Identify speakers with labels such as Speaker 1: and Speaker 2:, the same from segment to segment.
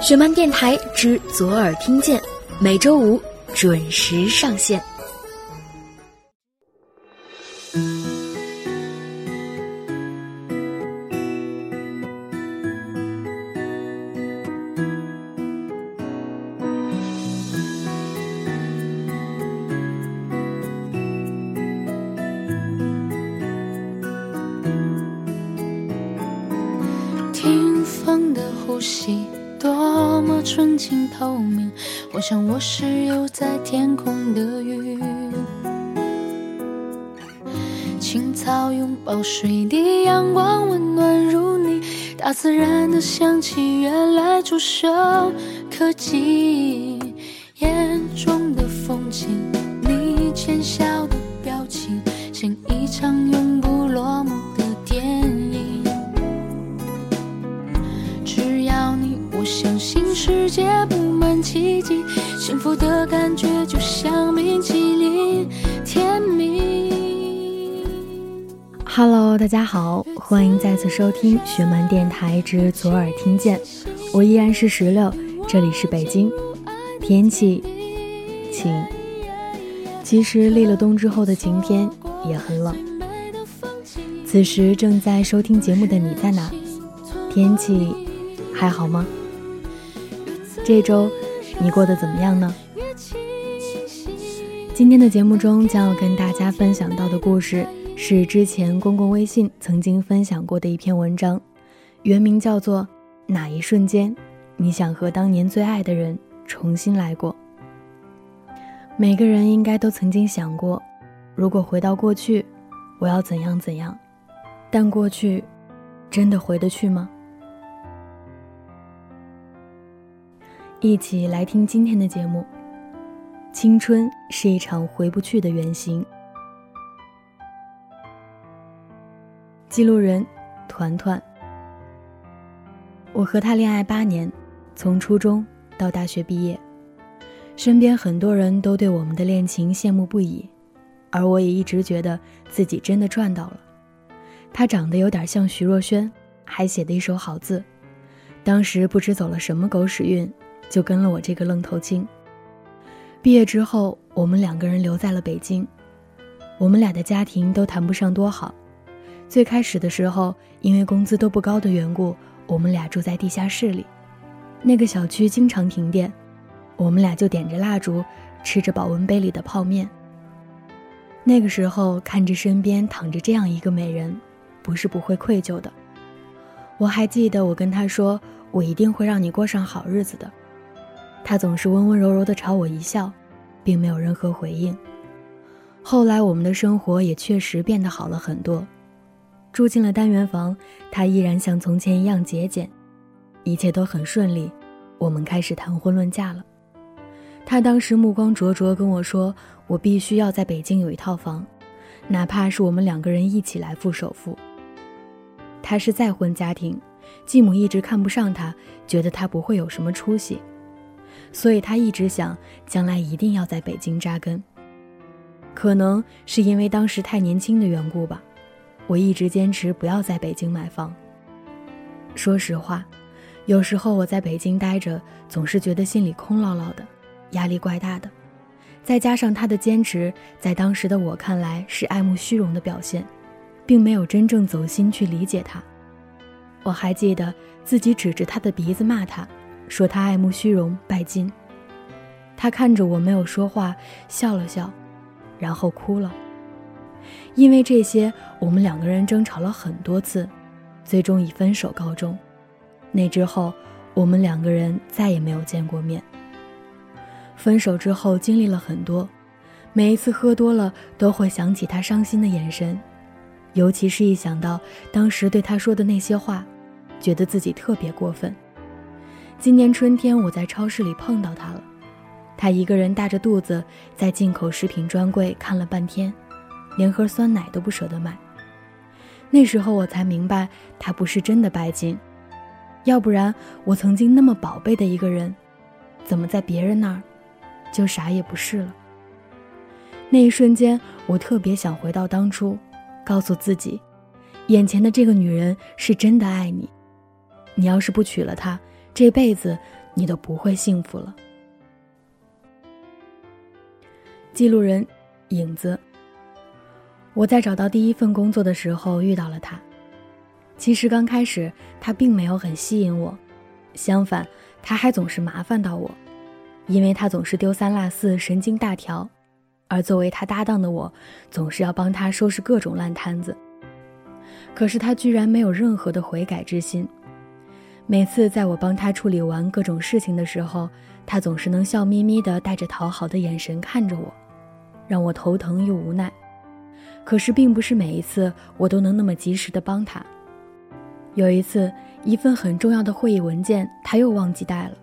Speaker 1: 雪漫电台之左耳听见，每周五准时上线。
Speaker 2: 多么纯净透明，我想我是游在天空的鱼。青草拥抱水滴，阳光温暖如你，大自然的香气原来触手可及。眼中的风景，你浅笑的表情，像一场永福的感觉就像冰淇淋，甜蜜。
Speaker 3: Hello，大家好，欢迎再次收听雪漫电台之左耳听见，我依然是石榴，这里是北京，天气晴。其实立了冬之后的晴天也很冷。此时正在收听节目的你在哪？天气还好吗？这周你过得怎么样呢？今天的节目中将要跟大家分享到的故事。是之前公共微信曾经分享过的一篇文章，原名叫做《哪一瞬间，你想和当年最爱的人重新来过》。每个人应该都曾经想过，如果回到过去，我要怎样怎样。但过去，真的回得去吗？一起来听今天的节目。青春是一场回不去的远行。记录人，团团。我和他恋爱八年，从初中到大学毕业，身边很多人都对我们的恋情羡慕不已，而我也一直觉得自己真的赚到了。他长得有点像徐若瑄，还写的一手好字，当时不知走了什么狗屎运，就跟了我这个愣头青。毕业之后，我们两个人留在了北京，我们俩的家庭都谈不上多好。最开始的时候，因为工资都不高的缘故，我们俩住在地下室里。那个小区经常停电，我们俩就点着蜡烛，吃着保温杯里的泡面。那个时候看着身边躺着这样一个美人，不是不会愧疚的。我还记得我跟他说：“我一定会让你过上好日子的。”他总是温温柔柔地朝我一笑，并没有任何回应。后来我们的生活也确实变得好了很多。住进了单元房，他依然像从前一样节俭，一切都很顺利。我们开始谈婚论嫁了。他当时目光灼灼跟我说：“我必须要在北京有一套房，哪怕是我们两个人一起来付首付。”他是再婚家庭，继母一直看不上他，觉得他不会有什么出息，所以他一直想将来一定要在北京扎根。可能是因为当时太年轻的缘故吧。我一直坚持不要在北京买房。说实话，有时候我在北京待着，总是觉得心里空落落的，压力怪大的。再加上他的坚持，在当时的我看来是爱慕虚荣的表现，并没有真正走心去理解他。我还记得自己指着他的鼻子骂他，说他爱慕虚荣、拜金。他看着我没有说话，笑了笑，然后哭了。因为这些，我们两个人争吵了很多次，最终以分手告终。那之后，我们两个人再也没有见过面。分手之后，经历了很多，每一次喝多了都会想起他伤心的眼神，尤其是一想到当时对他说的那些话，觉得自己特别过分。今年春天，我在超市里碰到他了，他一个人大着肚子在进口食品专柜看了半天。连盒酸奶都不舍得买。那时候我才明白，他不是真的拜金，要不然我曾经那么宝贝的一个人，怎么在别人那儿就啥也不是了？那一瞬间，我特别想回到当初，告诉自己，眼前的这个女人是真的爱你。你要是不娶了她，这辈子你都不会幸福了。记录人，影子。我在找到第一份工作的时候遇到了他。其实刚开始他并没有很吸引我，相反，他还总是麻烦到我，因为他总是丢三落四，神经大条。而作为他搭档的我，总是要帮他收拾各种烂摊子。可是他居然没有任何的悔改之心。每次在我帮他处理完各种事情的时候，他总是能笑眯眯的带着讨好的眼神看着我，让我头疼又无奈。可是并不是每一次我都能那么及时的帮他。有一次，一份很重要的会议文件他又忘记带了，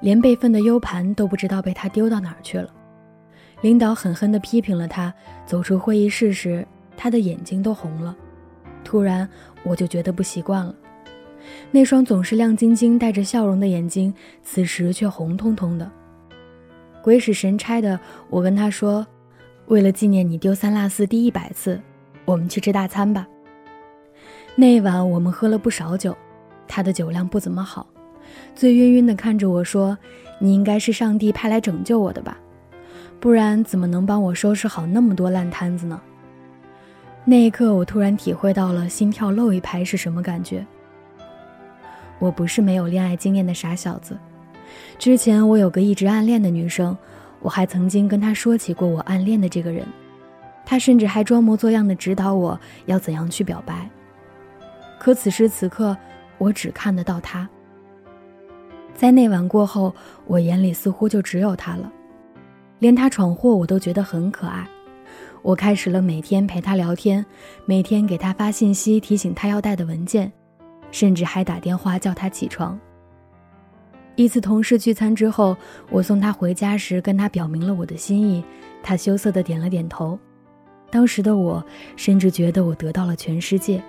Speaker 3: 连备份的 U 盘都不知道被他丢到哪儿去了。领导狠狠地批评了他。走出会议室时，他的眼睛都红了。突然，我就觉得不习惯了。那双总是亮晶晶、带着笑容的眼睛，此时却红彤彤的。鬼使神差的，我跟他说：“为了纪念你丢三落四第一百次，我们去吃大餐吧。”那一晚，我们喝了不少酒。他的酒量不怎么好，醉晕晕的看着我说：“你应该是上帝派来拯救我的吧？”不然怎么能帮我收拾好那么多烂摊子呢？那一刻，我突然体会到了心跳漏一拍是什么感觉。我不是没有恋爱经验的傻小子，之前我有个一直暗恋的女生，我还曾经跟她说起过我暗恋的这个人，她甚至还装模作样的指导我要怎样去表白。可此时此刻，我只看得到他。在那晚过后，我眼里似乎就只有他了。连他闯祸我都觉得很可爱，我开始了每天陪他聊天，每天给他发信息提醒他要带的文件，甚至还打电话叫他起床。一次同事聚餐之后，我送他回家时跟他表明了我的心意，他羞涩的点了点头。当时的我甚至觉得我得到了全世界。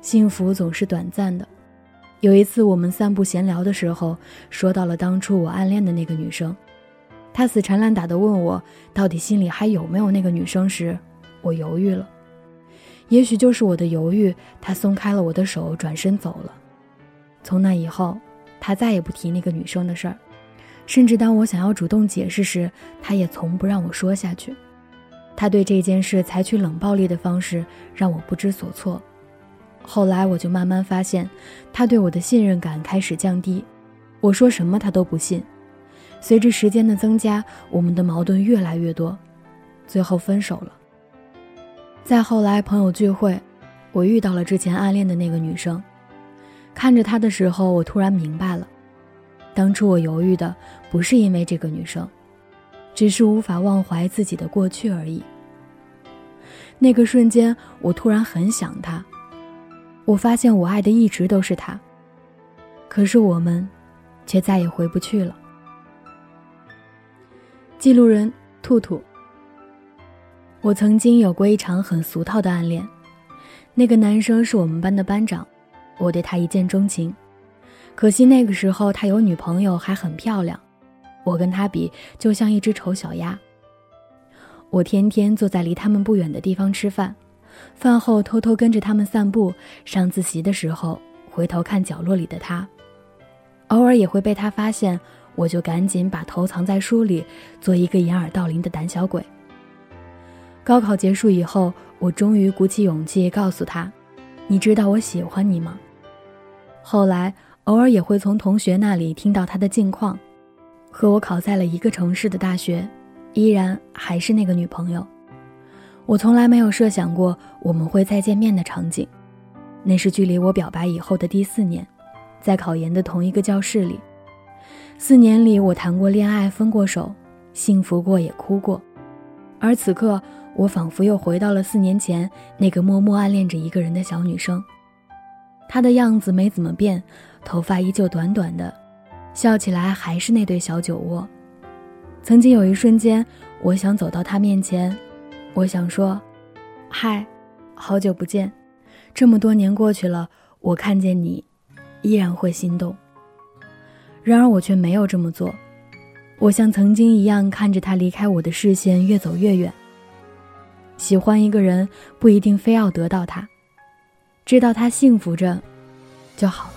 Speaker 3: 幸福总是短暂的，有一次我们散步闲聊的时候，说到了当初我暗恋的那个女生。他死缠烂打的问我，到底心里还有没有那个女生时，我犹豫了。也许就是我的犹豫，他松开了我的手，转身走了。从那以后，他再也不提那个女生的事儿，甚至当我想要主动解释时，他也从不让我说下去。他对这件事采取冷暴力的方式，让我不知所措。后来我就慢慢发现，他对我的信任感开始降低，我说什么他都不信。随着时间的增加，我们的矛盾越来越多，最后分手了。再后来，朋友聚会，我遇到了之前暗恋的那个女生，看着她的时候，我突然明白了，当初我犹豫的不是因为这个女生，只是无法忘怀自己的过去而已。那个瞬间，我突然很想她，我发现我爱的一直都是她，可是我们，却再也回不去了。记录人兔兔。我曾经有过一场很俗套的暗恋，那个男生是我们班的班长，我对他一见钟情。可惜那个时候他有女朋友，还很漂亮，我跟他比就像一只丑小鸭。我天天坐在离他们不远的地方吃饭，饭后偷偷跟着他们散步，上自习的时候回头看角落里的他，偶尔也会被他发现。我就赶紧把头藏在书里，做一个掩耳盗铃的胆小鬼。高考结束以后，我终于鼓起勇气告诉他：“你知道我喜欢你吗？”后来偶尔也会从同学那里听到他的近况，和我考在了一个城市的大学，依然还是那个女朋友。我从来没有设想过我们会再见面的场景，那是距离我表白以后的第四年，在考研的同一个教室里。四年里，我谈过恋爱，分过手，幸福过，也哭过。而此刻，我仿佛又回到了四年前那个默默暗恋着一个人的小女生。她的样子没怎么变，头发依旧短短的，笑起来还是那对小酒窝。曾经有一瞬间，我想走到她面前，我想说：“嗨，好久不见，这么多年过去了，我看见你，依然会心动。”然而我却没有这么做，我像曾经一样看着他离开我的视线越走越远。喜欢一个人不一定非要得到他，知道他幸福着就好。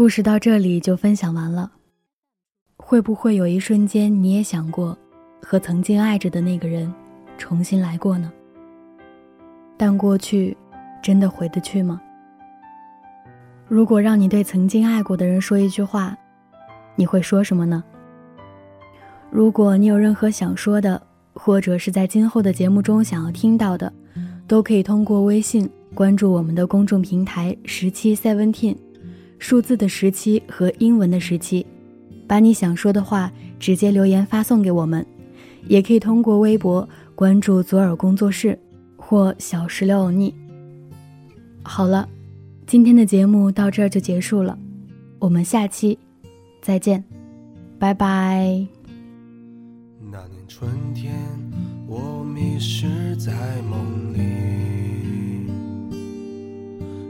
Speaker 3: 故事到这里就分享完了。会不会有一瞬间你也想过，和曾经爱着的那个人重新来过呢？但过去，真的回得去吗？如果让你对曾经爱过的人说一句话，你会说什么呢？如果你有任何想说的，或者是在今后的节目中想要听到的，都可以通过微信关注我们的公众平台“十七 Seventeen”。数字的十七和英文的十七，把你想说的话直接留言发送给我们，也可以通过微博关注左耳工作室或小石榴欧尼。好了，今天的节目到这儿就结束了，我们下期再见，拜拜。
Speaker 4: 那年春天，我迷失在梦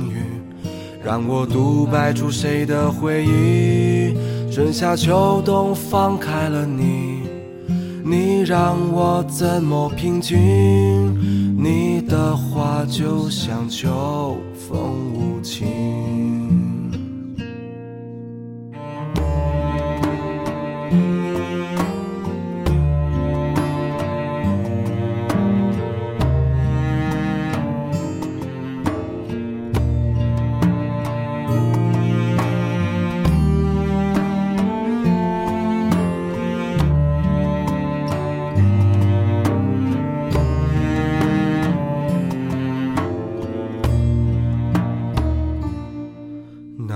Speaker 4: 语，让我独白出谁的回忆？春夏秋冬放开了你，你让我怎么平静？你的话就像秋风无情。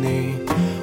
Speaker 4: 你，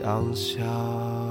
Speaker 4: 想象。